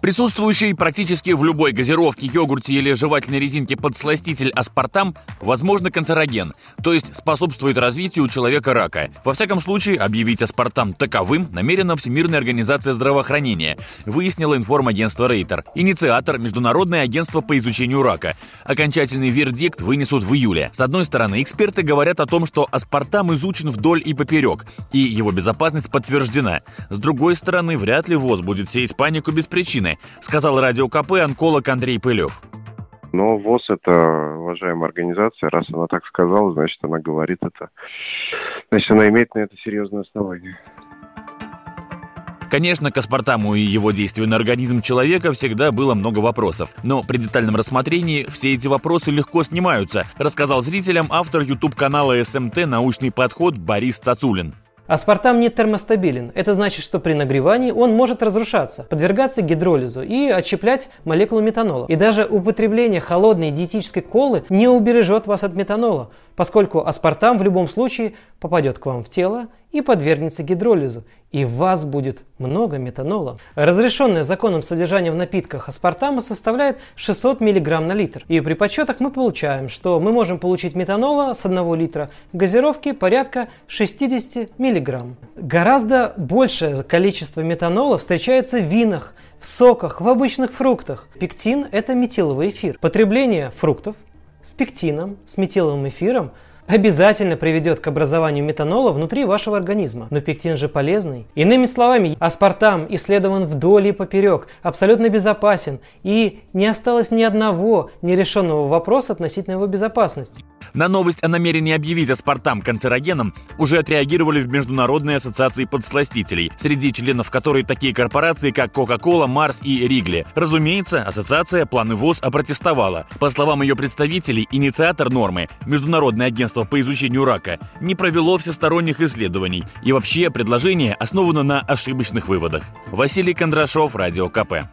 Присутствующий практически в любой газировке, йогурте или жевательной резинке подсластитель аспартам, возможно, канцероген, то есть способствует развитию у человека рака. Во всяком случае, объявить аспартам таковым намерена Всемирная организация здравоохранения, выяснила информагентство Рейтер, инициатор Международное агентство по изучению рака. Окончательный вердикт вынесут в июле. С одной стороны, эксперты говорят о том, что аспартам изучен вдоль и поперек, и его безопасность подтверждена. С другой стороны, вряд ли ВОЗ будет сеять панику без причины, сказал радио КП онколог Андрей Пылев. Но ВОЗ это уважаемая организация, раз она так сказала, значит она говорит это. Значит, она имеет на это серьезное основание. Конечно, к аспартаму и его действию на организм человека всегда было много вопросов. Но при детальном рассмотрении все эти вопросы легко снимаются, рассказал зрителям автор YouTube-канала СМТ «Научный подход» Борис Цацулин. Аспартам не термостабилен. Это значит, что при нагревании он может разрушаться, подвергаться гидролизу и отщеплять молекулу метанола. И даже употребление холодной диетической колы не убережет вас от метанола, поскольку аспартам в любом случае попадет к вам в тело и подвергнется гидролизу, и в вас будет много метанола. Разрешенное законом содержание в напитках аспартама составляет 600 мг на литр. И при подсчетах мы получаем, что мы можем получить метанола с 1 литра газировки порядка 60 мг. Гораздо большее количество метанола встречается в винах, в соках, в обычных фруктах. Пектин – это метиловый эфир. Потребление фруктов с пектином, с метиловым эфиром – обязательно приведет к образованию метанола внутри вашего организма. Но пектин же полезный. Иными словами, аспартам исследован вдоль и поперек, абсолютно безопасен, и не осталось ни одного нерешенного вопроса относительно его безопасности. На новость о намерении объявить аспартам канцерогеном уже отреагировали в Международной ассоциации подсластителей, среди членов которой такие корпорации, как Coca-Cola, Mars и Ригли. Разумеется, ассоциация планы ВОЗ опротестовала. По словам ее представителей, инициатор нормы, Международное агентство по изучению рака, не провело всесторонних исследований, и вообще предложение основано на ошибочных выводах. Василий Кондрашов, Радио КП.